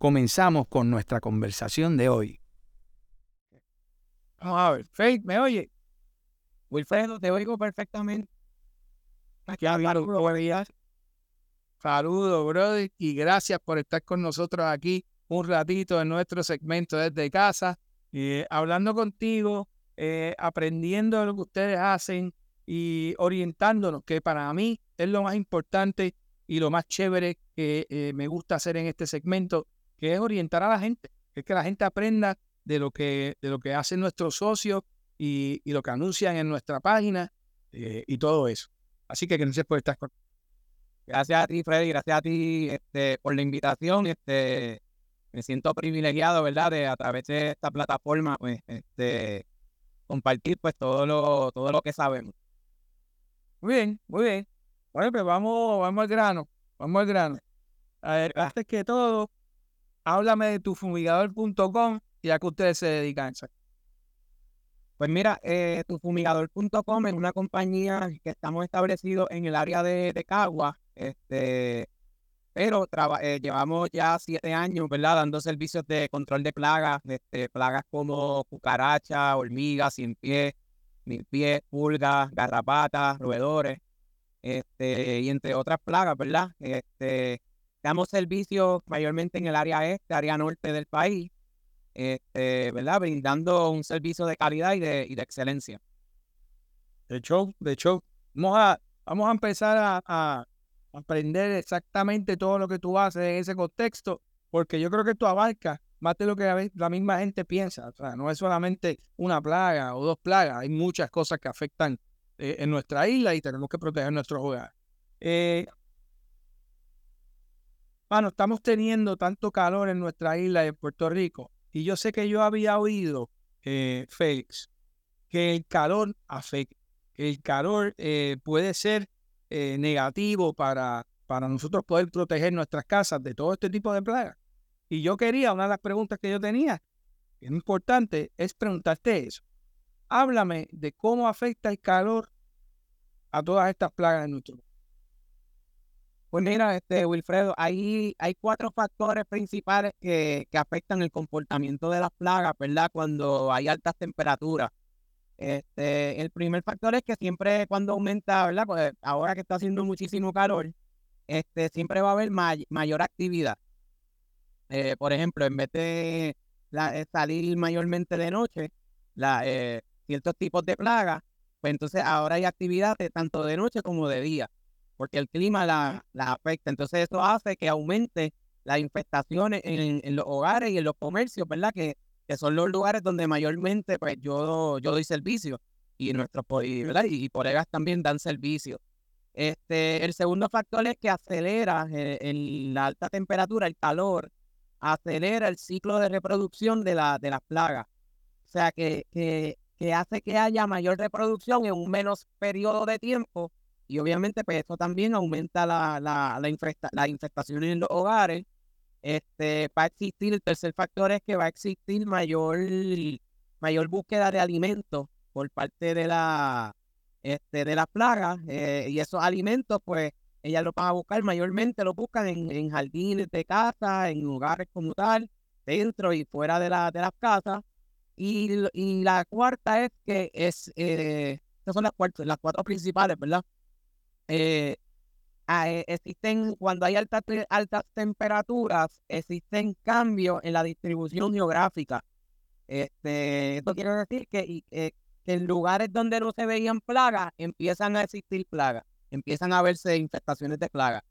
comenzamos con nuestra conversación de hoy. Vamos a ver, Faith, ¿me oye? Wilfredo, te oigo perfectamente. Aquí hablaron, buenos días. Saludos, brother, y gracias por estar con nosotros aquí un ratito en nuestro segmento desde casa, eh, hablando contigo, eh, aprendiendo lo que ustedes hacen y orientándonos, que para mí es lo más importante y lo más chévere que eh, me gusta hacer en este segmento, que es orientar a la gente, que es que la gente aprenda de lo que, de lo que hacen nuestros socios y, lo que anuncian en nuestra página eh, y todo eso. Así que gracias por estar con Gracias a ti, Freddy, gracias a ti este, por la invitación. Este, me siento privilegiado, ¿verdad?, de a través de esta plataforma, pues, este, compartir pues todo lo, todo lo que sabemos. Muy bien, muy bien. Bueno, pues vamos, vamos al grano, vamos al grano. A ver, antes que todo, háblame de tu fumigador.com y a qué ustedes se dedican. Pues mira, eh, tufumigador.com es una compañía que estamos establecidos en el área de, Cagua, este, pero eh, llevamos ya siete años, ¿verdad? Dando servicios de control de plagas, este, plagas como cucaracha, hormigas, sin pie, mil pies, pulgas, garrapatas, roedores, este, y entre otras plagas, ¿verdad? Este, Damos servicios mayormente en el área este, área norte del país, este, ¿verdad? Brindando un servicio de calidad y de, y de excelencia. De hecho, de hecho, vamos a, vamos a empezar a, a, aprender exactamente todo lo que tú haces en ese contexto, porque yo creo que tú abarcas más de lo que la misma gente piensa. O sea, no es solamente una plaga o dos plagas, hay muchas cosas que afectan eh, en nuestra isla y tenemos que proteger nuestros hogares. Eh, bueno, estamos teniendo tanto calor en nuestra isla de Puerto Rico. Y yo sé que yo había oído, eh, Félix, que el calor afecta, el calor eh, puede ser eh, negativo para, para nosotros poder proteger nuestras casas de todo este tipo de plagas. Y yo quería, una de las preguntas que yo tenía, que es importante, es preguntarte eso. Háblame de cómo afecta el calor a todas estas plagas en nuestro pues mira, este Wilfredo, hay, hay cuatro factores principales que, que afectan el comportamiento de las plagas, ¿verdad? Cuando hay altas temperaturas. Este, el primer factor es que siempre cuando aumenta, ¿verdad? Pues ahora que está haciendo muchísimo calor, este, siempre va a haber mayor actividad. Eh, por ejemplo, en vez de salir mayormente de noche, eh, ciertos tipos de plagas, pues entonces ahora hay actividad tanto de noche como de día porque el clima la, afecta. Entonces eso hace que aumente las infestaciones en, los hogares y en los comercios, ¿verdad? Que, que son los lugares donde mayormente pues yo, yo doy servicio y nuestros. Y, por ellas también dan servicio. Este, el segundo factor es que acelera eh, la alta temperatura, el calor, acelera el ciclo de reproducción de, la, de las plagas. O sea, que, que, que hace que haya mayor reproducción en un menos periodo de tiempo y obviamente, pues eso también aumenta la, la, la, infestación en los hogares. Este, va a existir, el tercer factor es que va a existir mayor, mayor búsqueda de alimentos por parte de la este, de las plagas. Eh, y esos alimentos, pues, ellas lo van a buscar mayormente, lo buscan en, jardines de casa, en hogares como tal, dentro y fuera de, la, de las casas. Y, y la cuarta es que es, eh, estas son las, cuatro, las cuatro principales, ¿verdad? Eh, ah, eh, existen, cuando hay altas, altas temperaturas, existen cambios en la distribución geográfica. Este, esto quiere decir que, eh, que en lugares donde no se veían plagas, empiezan a existir plagas, empiezan a verse infestaciones de plagas.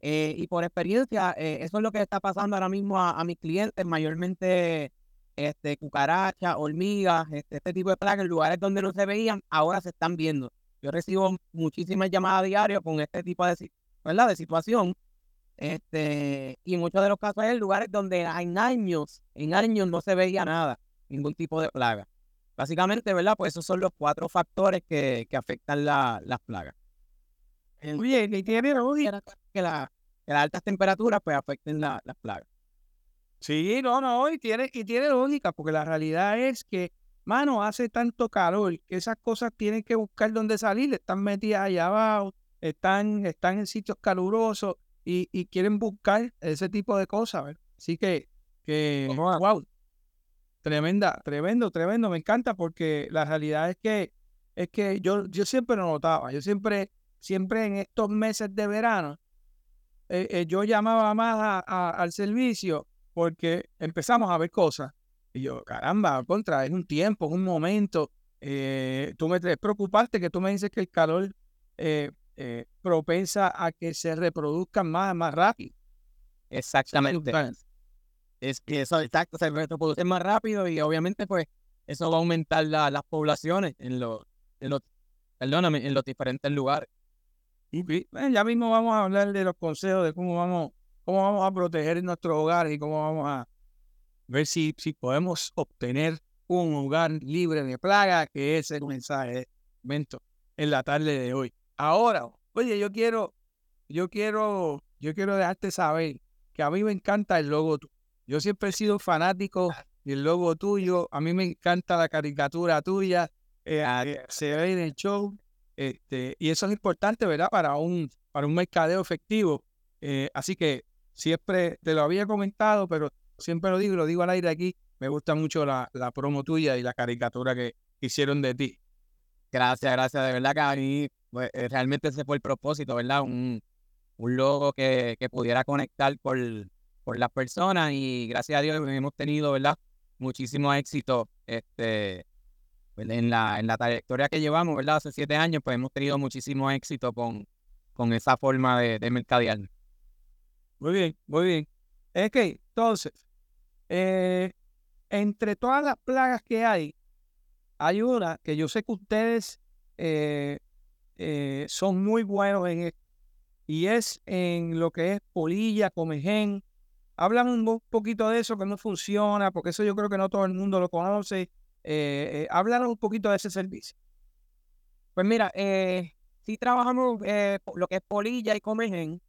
y por experiencia, eso es lo que está pasando ahora mismo a, mis clientes, mayormente este, cucarachas, hormigas, este, este tipo de plagas, en lugares donde no se veían, ahora se están viendo. Yo recibo muchísimas llamadas diarias con este tipo de, ¿verdad? de situación. Este, y en muchos de los casos hay lugares donde en años, en años no se veía nada, ningún tipo de plaga. Básicamente, ¿verdad? Pues esos son los cuatro factores que, que afectan la, las plagas. Oye, y tiene que, la, que las altas temperaturas pues afecten la, las plagas. Sí, no, no, y tiene, y tiene lógica, porque la realidad es que, mano, hace tanto calor que esas cosas tienen que buscar dónde salir, están metidas allá abajo, están, están en sitios calurosos y, y quieren buscar ese tipo de cosas. Así que, que wow, tremenda, tremendo, tremendo, me encanta porque la realidad es que, es que yo, yo siempre lo notaba, yo siempre, siempre en estos meses de verano, eh, eh, yo llamaba más al servicio porque empezamos a ver cosas. Y yo, caramba, contra, es un tiempo, es un momento. Eh, tú me preocupaste que tú me dices que el calor eh, eh, propensa a que se reproduzcan más, más rápido. Exactamente. Es que eso, exacto, se reproduce más rápido y obviamente pues eso va a aumentar las poblaciones en los, en los, perdóname, en los diferentes lugares. Y, ya mismo vamos a hablar de los consejos de cómo vamos cómo vamos a proteger nuestro hogar y cómo vamos a ver si, si podemos obtener un hogar libre de plaga, que es el mensaje momento en la tarde de hoy. Ahora, oye, yo quiero, yo quiero, yo quiero dejarte saber que a mí me encanta el logo tuyo. Yo siempre he sido fanático del logo tuyo. A mí me encanta la caricatura tuya. Eh, eh, se ve en el show. Este, y eso es importante, ¿verdad? Para un, para un mercadeo efectivo. Eh, así que siempre te lo había comentado, pero siempre lo digo lo digo al aire aquí. Me gusta mucho la, la promo tuya y la caricatura que hicieron de ti. Gracias, gracias. De verdad que a mí pues, eh, realmente ese fue el propósito, ¿verdad? Un, un logo que, que pudiera conectar por, por las personas y gracias a Dios hemos tenido, ¿verdad? Muchísimo éxito este, en, la, en la trayectoria que llevamos, ¿verdad? Hace siete años, pues hemos tenido muchísimo éxito con, con esa forma de, de mercadear. Muy bien, muy bien. Es que, entonces, eh, entre todas las plagas que hay, hay una que yo sé que ustedes eh, eh, son muy buenos en esto, y es en lo que es polilla, comején. Hablan un poquito de eso que no funciona, porque eso yo creo que no todo el mundo lo conoce. Eh, un poquito de ese servicio. Pues mira, si trabajamos lo que es polilla y comején,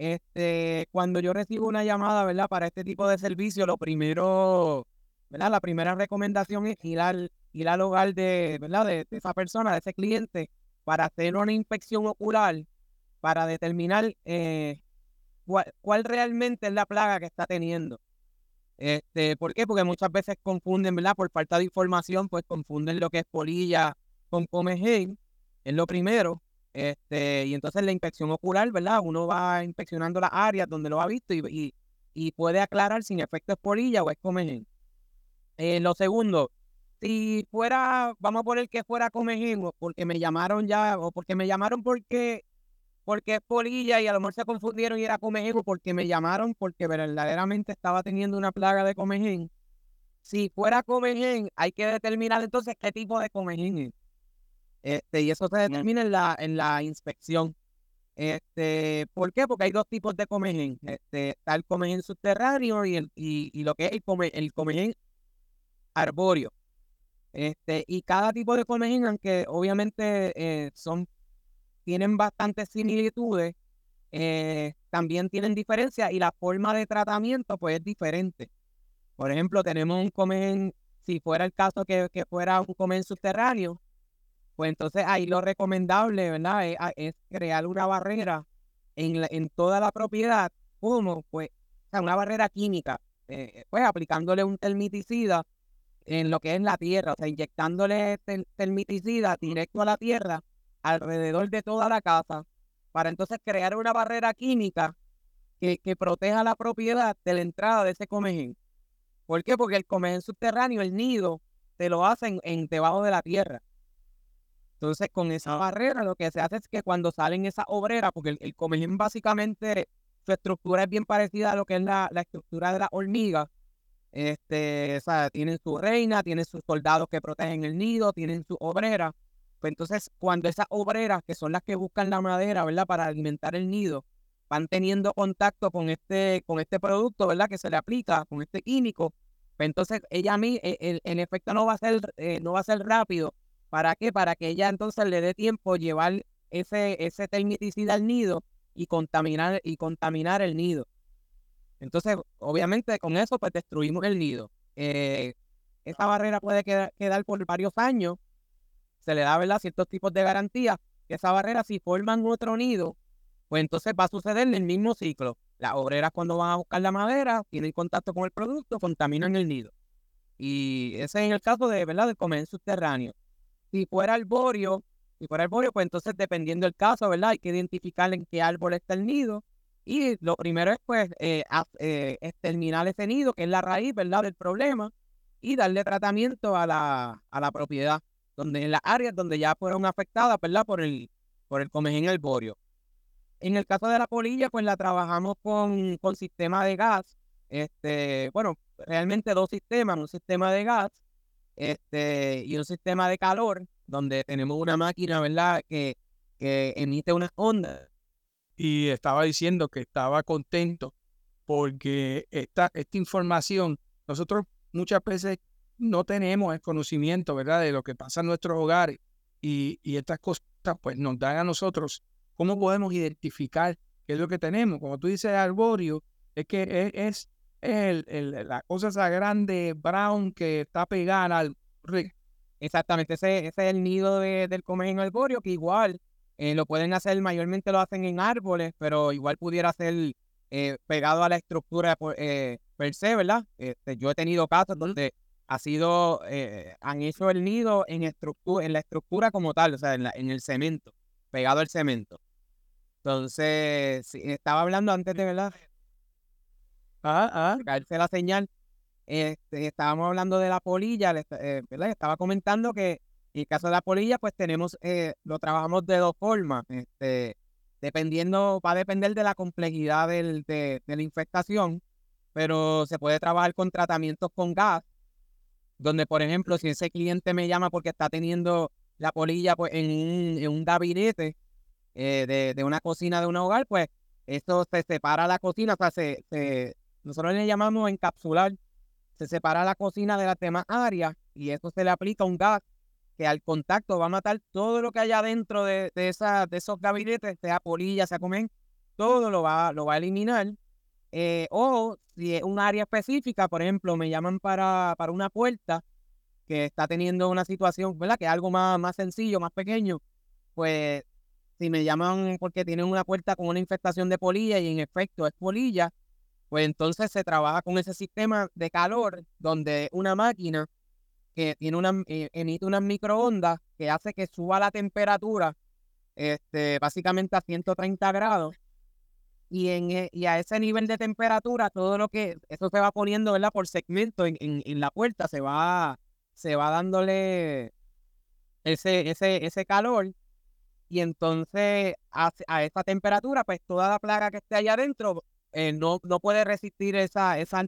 este, cuando yo recibo una llamada, ¿verdad? Para este tipo de servicio, lo primero, ¿verdad? La primera recomendación es ir al, ir al hogar de, ¿verdad? De, esa persona, de ese cliente, para hacer una inspección ocular, para determinar eh, cuál, realmente es la plaga que está teniendo. Este, ¿Por qué? Porque muchas veces confunden, ¿verdad? Por falta de información, pues confunden lo que es polilla con comején, es lo primero. Este, y entonces la inspección ocular, ¿verdad? Uno va inspeccionando las áreas donde lo ha visto y, y, puede aclarar si en efecto es polilla o es comején. Eh, lo segundo, si fuera, vamos a poner que fuera comején, porque me llamaron ya, o porque me llamaron porque, porque es polilla y a lo mejor se confundieron y era comején, porque me llamaron porque verdaderamente estaba teniendo una plaga de comején. Si fuera comején, hay que determinar entonces qué tipo de comején es. Este, y eso se determina en la, en la inspección. Este, ¿Por qué? Porque hay dos tipos de comején. Este, está el comején subterráneo y, el, y, lo que es el, come, el comején arbóreo. Este, y cada tipo de comején, aunque obviamente eh, son, tienen bastantes similitudes, eh, también tienen diferencias y la forma de tratamiento pues es diferente. Por ejemplo, tenemos un comején, si fuera el caso que, que fuera un comején subterráneo, pues entonces ahí lo recomendable, ¿verdad? Es, crear una barrera en, en toda la propiedad, como pues, una barrera química, eh, pues aplicándole un termiticida en lo que es la tierra, o sea, inyectándole termiticida directo a la tierra alrededor de toda la casa, para entonces crear una barrera química que, que proteja la propiedad de la entrada de ese comején. ¿Por qué? Porque el comején subterráneo, el nido, te lo hacen en debajo de la tierra. Entonces, con esa barrera, lo que se hace es que cuando salen esas obreras, porque el, comején básicamente, su estructura es bien parecida a lo que es la, estructura de la hormiga. Este, o sea, tienen su reina, tienen sus soldados que protegen el nido, tienen su obrera. Pues entonces, cuando esas obreras, que son las que buscan la madera, ¿verdad? Para alimentar el nido, van teniendo contacto con este, con este producto, ¿verdad? Que se le aplica, con este químico. Pues entonces ella a mí, e, el, el, efecto no va a ser, eh, no va a ser rápido. ¿Para qué? Para que ella entonces le dé tiempo llevar ese, ese termiticida al nido y contaminar, y contaminar el nido. Entonces, obviamente con eso pues destruimos el nido. Eh, esta barrera puede quedar, quedar, por varios años. Se le da, ¿verdad?, ciertos tipos de garantías. Esa barrera, si forman otro nido, pues entonces va a suceder en el mismo ciclo. Las obreras cuando van a buscar la madera, tienen contacto con el producto, contaminan el nido. Y ese es el caso de, ¿verdad?, del comer subterráneo. Si fuera arborio, si fuera arborio, pues entonces dependiendo del caso, ¿verdad? Hay que identificar en qué árbol está el nido. Y lo primero es, pues, eh, eh, exterminar ese nido, que es la raíz, ¿verdad?, del problema, y darle tratamiento a la, a la propiedad, donde en las áreas donde ya fueron afectadas, ¿verdad?, por el, por el comején arborio. En el caso de la polilla, pues la trabajamos con, con sistema de gas. Este, bueno, realmente dos sistemas, un sistema de gas este, y un sistema de calor, donde tenemos una máquina, ¿verdad?, que, que emite unas ondas. Y estaba diciendo que estaba contento porque esta, esta información, nosotros muchas veces no tenemos el conocimiento, ¿verdad?, de lo que pasa en nuestros hogares y, y estas cosas, pues nos dan a nosotros ¿Cómo podemos identificar qué es lo que tenemos? Como tú dices, arborio, es que es, el, la cosa esa grande brown que está pegada al... Exactamente, ese, es el nido de, del en arborio, que igual eh, lo pueden hacer, mayormente lo hacen en árboles, pero igual pudiera ser eh, pegado a la estructura eh, per se, ¿verdad? Este, yo he tenido casos donde ha sido, han hecho el nido en, estructura, en la estructura como tal, o sea, en, en el cemento, pegado al cemento. Entonces, estaba hablando antes de verdad. Ah, ah. Caerse la señal. Este, estábamos hablando de la polilla, eh, ¿verdad? Estaba comentando que en el caso de la polilla, pues tenemos, eh, lo trabajamos de dos formas. Este, dependiendo, va a depender de la complejidad del, de, la infestación, pero se puede trabajar con tratamientos con gas, donde, por ejemplo, si ese cliente me llama porque está teniendo la polilla pues, en, en un gabinete, eh, de, una cocina de un hogar, pues esto se separa la cocina, o sea, se, nosotros le llamamos encapsular, se separa la cocina de las demás áreas y eso se le aplica un gas que al contacto va a matar todo lo que haya dentro de, de, esos gabinetes, sea polilla, sea comen, todo lo va, lo va a eliminar. Eh, o si es un área específica, por ejemplo, me llaman para, para una puerta que está teniendo una situación, ¿verdad? Que es algo más, más sencillo, más pequeño, pues si me llaman porque tienen una puerta con una infestación de polilla y en efecto es polilla, pues entonces se trabaja con ese sistema de calor donde una máquina que tiene una, eh, emite unas microondas que hace que suba la temperatura este, básicamente a 130 grados. Y, en, e, y a ese nivel de temperatura, todo lo que, eso se va poniendo, ¿verdad? Por segmento en, en, la puerta, se va, se va dándole ese, ese, ese calor y entonces a, a, esa temperatura, pues toda la plaga que esté allá adentro eh, no, no puede resistir esa, esa...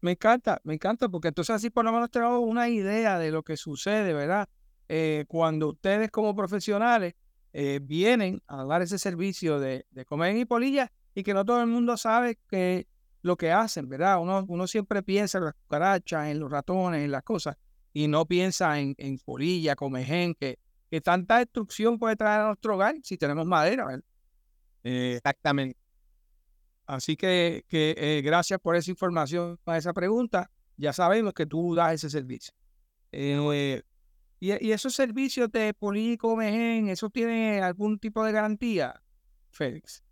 Me encanta, me encanta, porque entonces así por lo menos tenemos una idea de lo que sucede, ¿verdad? Eh, cuando ustedes como profesionales eh, vienen a dar ese servicio de, de comer y polilla y que no todo el mundo sabe que lo que hacen, ¿verdad? Uno, uno siempre piensa en las cucarachas, en los ratones, en las cosas, y no piensa en, en polilla, comején, que que tanta destrucción puede traer a nuestro hogar si tenemos madera. Eh, exactamente. Así que, que eh, gracias por esa información, para esa pregunta. Ya sabemos que tú das ese servicio. Eh, y, y, esos servicios de político, Mejen, ¿eso tiene algún tipo de garantía, Félix?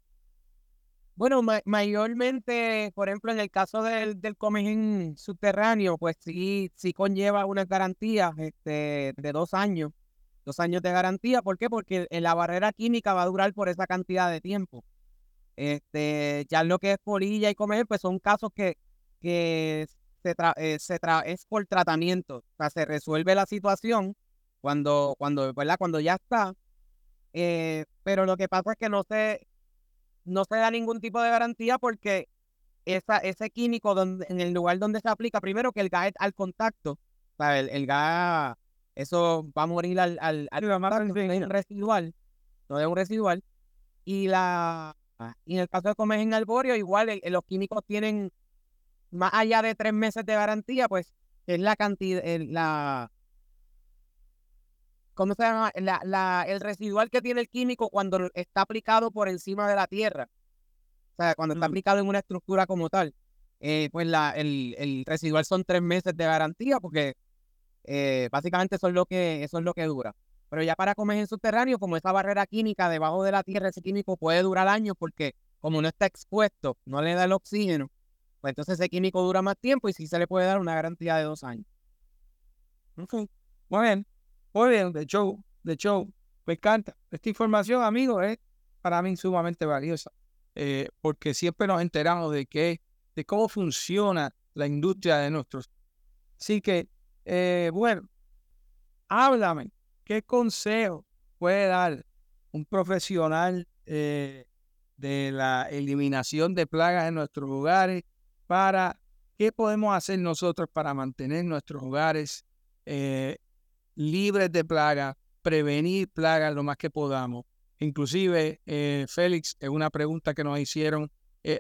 Bueno, mayormente, por ejemplo, en el caso del, del comején subterráneo, pues sí, sí conlleva una garantía este, de dos años dos años de garantía. ¿Por qué? Porque la barrera química va a durar por esa cantidad de tiempo. Este, ya lo que es polilla y comer, pues son casos que, que se, eh, se es por tratamiento. O sea, se resuelve la situación cuando, cuando, ¿verdad? cuando ya está. Eh, pero lo que pasa es que no se, no se da ningún tipo de garantía porque esa, ese químico donde, en el lugar donde se aplica, primero que el gas es al contacto, o sea, el, el gas eso va a morir al, al, al residual, no es un residual. Y la Y en el caso de comer en arbóreo, igual eh, los químicos tienen más allá de tres meses de garantía, pues es la cantidad, el, la, ¿cómo se llama? La, la, el residual que tiene el químico cuando está aplicado por encima de la tierra. O sea, cuando está aplicado en una estructura como tal. Eh, pues la, el, el, residual son tres meses de garantía porque eh, básicamente eso es, lo que, eso es lo que dura. Pero ya para comer en subterráneo, como esa barrera química debajo de la tierra, ese químico puede durar años porque como no está expuesto, no le da el oxígeno, pues entonces ese químico dura más tiempo y sí se le puede dar una garantía de dos años. Ok, muy bien, muy bien, de show, de show. Me encanta. Esta información, amigos, es para mí sumamente valiosa, eh, porque siempre nos enteramos de qué de cómo funciona la industria de nuestros. Así que, eh, bueno, háblame, ¿qué consejo puede dar un profesional eh, de la eliminación de plagas en nuestros hogares para qué podemos hacer nosotros para mantener nuestros hogares eh, libres de plagas, prevenir plagas lo más que podamos? Inclusive, Félix, es una pregunta que nos hicieron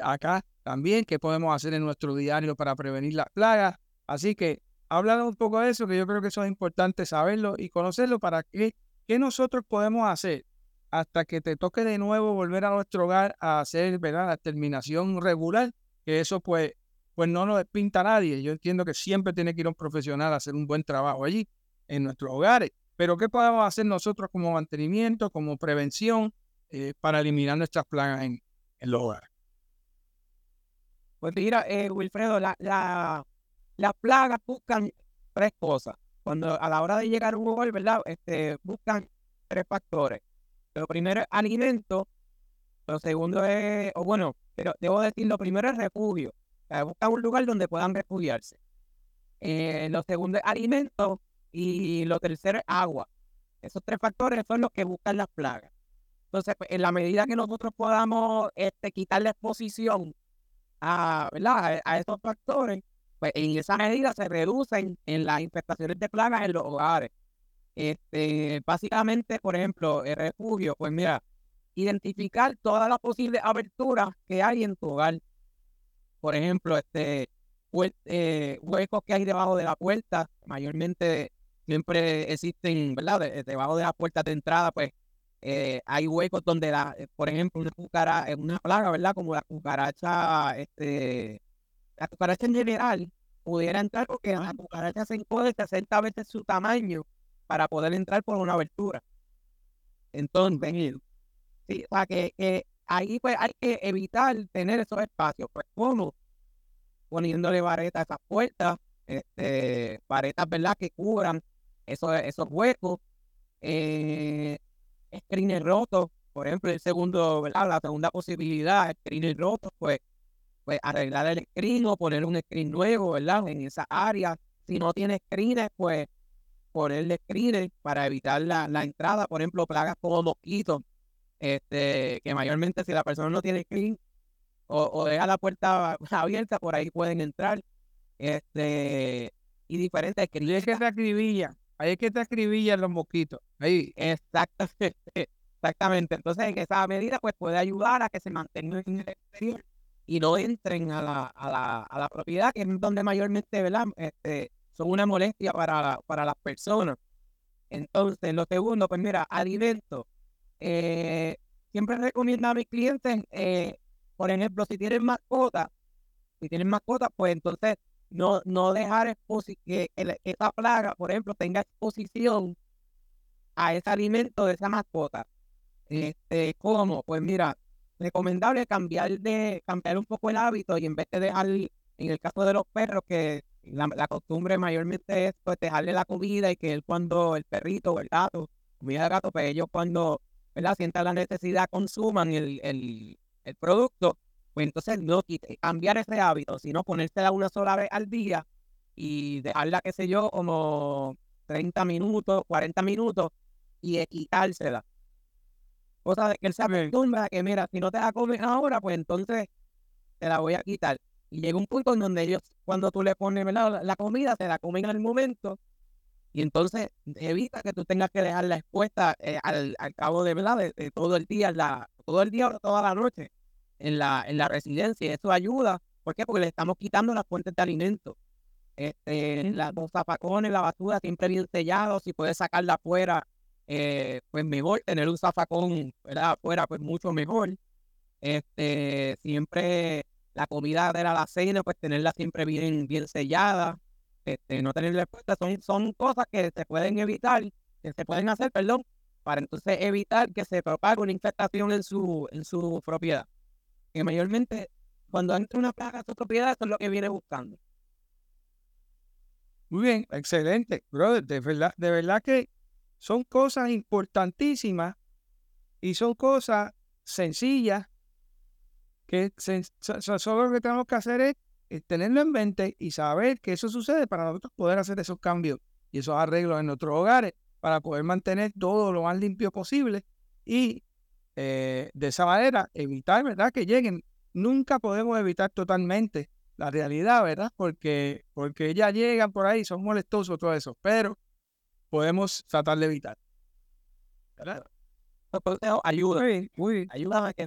acá también, qué podemos hacer en nuestro diario para prevenir las plagas. Así que háblanos un poco de eso, que yo creo que eso es importante saberlo y conocerlo para que qué nosotros podemos hacer hasta que te toque de nuevo volver a nuestro hogar a hacer ¿verdad? la terminación regular, que eso pues, pues no nos pinta a nadie. Yo entiendo que siempre tiene que ir un profesional a hacer un buen trabajo allí, en nuestros hogares. Pero ¿qué podemos hacer nosotros como mantenimiento, como prevención eh, para eliminar nuestras plagas en, en los hogares? Pues mira, eh, Wilfredo, la, la, las plagas buscan tres cosas. Cuando a la hora de llegar a un hogar, ¿verdad? Este, buscan tres factores. Lo primero es alimento, lo segundo es, o bueno, pero debo decir, lo primero es refugio. buscan un lugar donde puedan refugiarse. Eh, lo segundo es alimento y lo tercero es agua. Esos tres factores son los que buscan las plagas. Entonces, pues, en la medida que nosotros podamos este, quitar la exposición a, ¿verdad? a estos factores, pues en esa medida se reducen en las infestaciones de plagas en los hogares. Este, básicamente, por ejemplo, el refugio, pues mira, identificar todas las posibles aberturas que hay en tu hogar. Por ejemplo, este, eh, huecos que hay debajo de la puerta, mayormente siempre existen, ¿verdad? debajo de la puerta de entrada, pues eh, hay huecos donde, la, eh, por ejemplo, una cucaracha, una plaga, ¿verdad? Como la cucaracha, este, la cucaracha en general pudiera entrar porque la cucaracha se encode 60 veces su tamaño para poder entrar por una abertura. Entonces, sí, o sea que, ahí pues hay que evitar tener esos espacios. Pues, ¿cómo? Poniéndole varetas a esas puertas, este, varetas, ¿verdad? Que cubran esos, esos huecos. Eh, screeners rotos, por ejemplo, el segundo, ¿verdad? La segunda posibilidad, screeners rotos, pues, pues arreglar el screen o poner un screen nuevo, ¿verdad? En esa área. Si no tiene screeners, pues ponerle screeners para evitar la, la entrada, por ejemplo, plagas como mosquitos, este, que mayormente si la persona no tiene screen o, o deja la puerta abierta, por ahí pueden entrar. Este, y diferentes screeners. que se acribillan Ahí es que te los mosquitos. Ahí. Exactamente. Exactamente. Entonces, en esa medida, pues puede ayudar a que se mantengan en el exterior y no entren a la, a la, a la propiedad, que es donde mayormente ¿verdad? Este, son una molestia para, para las personas. Entonces, lo segundo, pues mira, alimentos. Eh, siempre recomiendo a mis clientes, eh, por ejemplo, si tienen mascota, si tienen mascota, pues entonces no, no dejar que esa plaga, por ejemplo, tenga exposición a ese alimento de esa mascota. Este, ¿Cómo? Pues mira, recomendable cambiar de cambiar un poco el hábito y en vez de dejar, en el caso de los perros, que la, costumbre mayormente es pues, dejarle la comida y que él cuando el perrito o el gato, comida de gato, pues ellos cuando sientan la necesidad consuman el, el, el producto, pues entonces no cambiar ese hábito, sino ponérsela una sola vez al día y dejarla, qué sé yo, como 30 minutos, 40 minutos y quitársela. Cosa de que él se acostumbra a que, mira, si no te la comes ahora, pues entonces te la voy a quitar. Y llega un punto en donde ellos, cuando tú le pones la comida, te la comen al momento y entonces evita que tú tengas que dejarla expuesta eh, al, cabo de, ¿verdad? De, todo el día, la, todo el día o toda la noche en la, en la residencia. Eso ayuda. ¿Por qué? Porque le estamos quitando las fuentes de alimento. Este, la, los zafacones, la basura siempre bien sellados. Si puedes sacarla afuera, eh, pues mejor. Tener un zafacón ¿verdad? afuera, pues mucho mejor. Este, siempre la comida de la cena, pues tenerla siempre bien, bien sellada. Este, no tenerle expuesta. Son, son cosas que se pueden evitar, que se pueden hacer, perdón, para entonces evitar que se propague una infestación en su, en su propiedad. Que mayormente cuando entra una plaga a su propiedad, eso es lo que viene buscando. Muy bien, excelente, brother. De verdad, de verdad que son cosas importantísimas y son cosas sencillas que solo lo que tenemos que hacer es, tenerlo en mente y saber que eso sucede para nosotros poder hacer esos cambios y esos arreglos en nuestros hogares para poder mantener todo lo más limpio posible y eh, de esa manera evitar, ¿verdad? Que lleguen nunca podemos evitar totalmente la realidad, ¿verdad? Porque, porque ya llegan por ahí, son molestosos todo eso, pero podemos tratar de evitar. ¿Verdad? ayuda. Ayudan a que.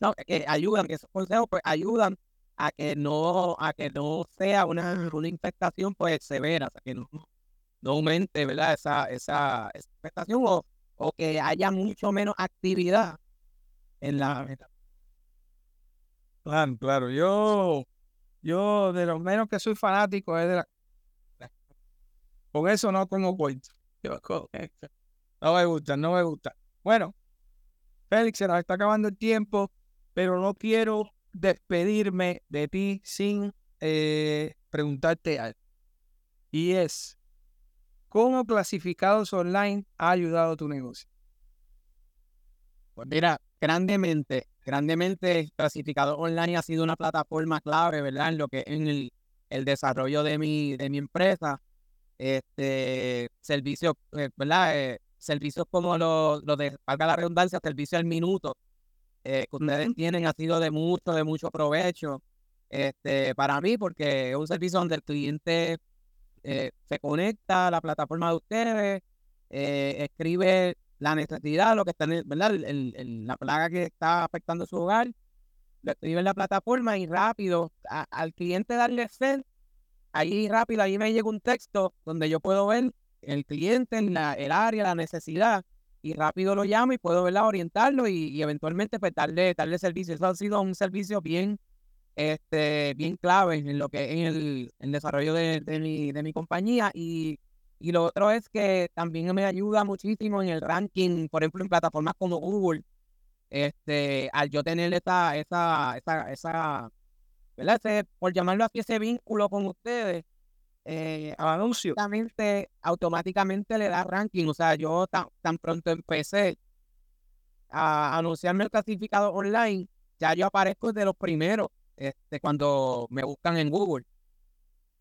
No, que ayudan, que esos consejos pues ayudan a que no, a que no sea una, una infestación pues severa, o sea, que no, no aumente, ¿verdad? Esa, esa, esa infestación o, o que haya mucho menos actividad en la Claro, claro. Yo, yo de lo menos que soy fanático es de la. Con eso no tengo cuenta. No me gusta, no me gusta. Bueno, Félix, se nos está acabando el tiempo, pero no quiero despedirme de ti sin eh, preguntarte algo. Y es, ¿cómo clasificados online ha ayudado a tu negocio? Pues mira, grandemente, grandemente clasificado online ha sido una plataforma clave, ¿verdad? En lo que en el, el desarrollo de mi, de mi empresa. Este, servicios, eh, ¿verdad? Eh, servicios como los lo de, valga la redundancia, servicio al minuto, eh, que ustedes tienen ha sido de mucho, de mucho provecho este, para mí, porque es un servicio donde el cliente se conecta a la plataforma de ustedes, escribe la necesidad, lo que está, ¿verdad? El, la plaga que está afectando su hogar, lo escribe en la plataforma y rápido, al cliente darle send, ahí rápido, ahí me llega un texto donde yo puedo ver el cliente, la, el área, la necesidad, y rápido lo llamo y puedo orientarlo y, eventualmente pues, darle, darle servicio. Eso ha sido un servicio bien, este, bien clave en lo que en el, el desarrollo de, de, mi, de mi compañía y y lo otro es que también me ayuda muchísimo en el ranking, por ejemplo, en plataformas como Google. Este, al yo tener esa, esa, esa, esa, ¿verdad? por llamarlo así, ese vínculo con ustedes, eh, anuncio. Automáticamente, automáticamente le da ranking. O sea, yo tan, tan pronto empecé a anunciarme el clasificado online, ya yo aparezco de los primeros este, cuando me buscan en Google.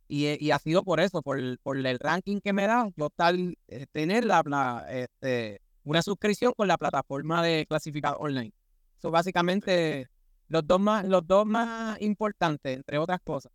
Y, y, ha sido por eso, por el, por el ranking que me da, yo tal eh, tener la, este, una suscripción con la plataforma de clasificado online. Son básicamente los dos más, los dos más importantes, entre otras cosas.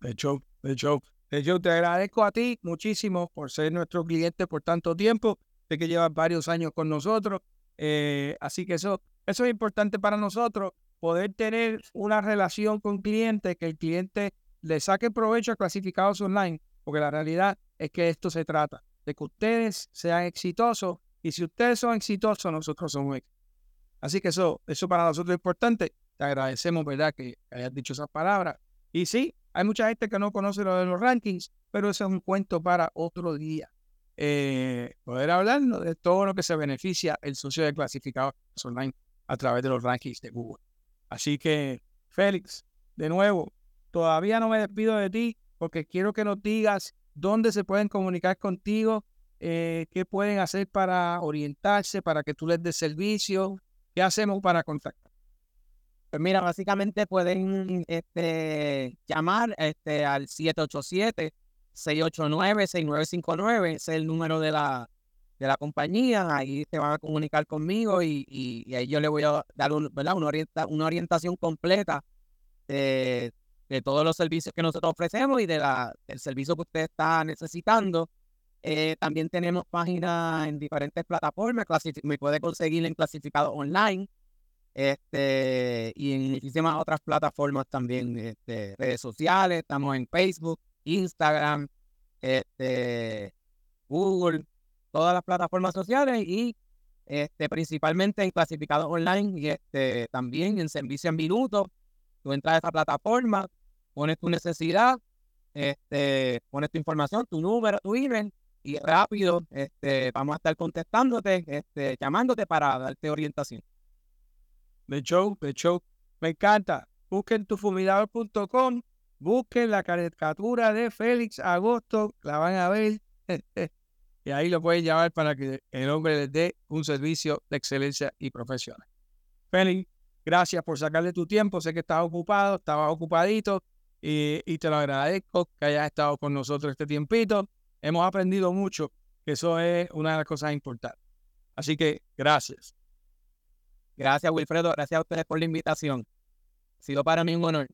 De hecho, de hecho, de hecho, te agradezco a ti muchísimo por ser nuestro cliente por tanto tiempo. Sé que llevas varios años con nosotros. Eh, así que eso, eso es importante para nosotros, poder tener una relación con cliente, que el cliente le saque provecho a clasificados online, porque la realidad es que esto se trata de que ustedes sean exitosos y si ustedes son exitosos, nosotros somos exitosos. Así que eso, eso para nosotros es importante. Te agradecemos, ¿verdad?, que hayas dicho esas palabras. Y sí, hay mucha gente que no conoce lo de los rankings, pero eso es un cuento para otro día. Eh, poder hablar de todo lo que se beneficia el socio de clasificados online a través de los rankings de Google. Así que, Félix, de nuevo, Todavía no me despido de ti porque quiero que nos digas dónde se pueden comunicar contigo, eh, qué pueden hacer para orientarse, para que tú les des servicio, qué hacemos para contactar. Pues mira, básicamente pueden este, llamar este, al 787-689-6959, es el número de la, de la compañía, ahí se van a comunicar conmigo y, y, ahí yo le voy a dar ¿verdad? Una, orienta, una orientación completa de de todos los servicios que nosotros ofrecemos y de la, del servicio que usted está necesitando. Eh, también tenemos páginas en diferentes plataformas, me puede conseguir en clasificado online este, y en muchísimas otras plataformas también, este, redes sociales, estamos en Facebook, Instagram, este, Google, todas las plataformas sociales y este, principalmente en clasificado online y este, también en servicio en minutos. Tú entras a esa plataforma, pones tu necesidad, este, pones tu información, tu número, tu email y rápido este, vamos a estar contestándote, este, llamándote para darte orientación. De show, de show. Me encanta. Busquen tufumidador.com, busquen la caricatura de Félix Agosto, la van a ver. y ahí lo pueden llamar para que el hombre les dé un servicio de excelencia y profesional. Félix, gracias por sacarle tu tiempo. Sé que estabas ocupado, estabas ocupadito y te lo agradezco que hayas estado con nosotros este tiempito hemos aprendido mucho, que eso es una de las cosas importantes. Así que gracias. Gracias, Wilfredo. Gracias a ustedes por la invitación. Ha sido para mí un honor.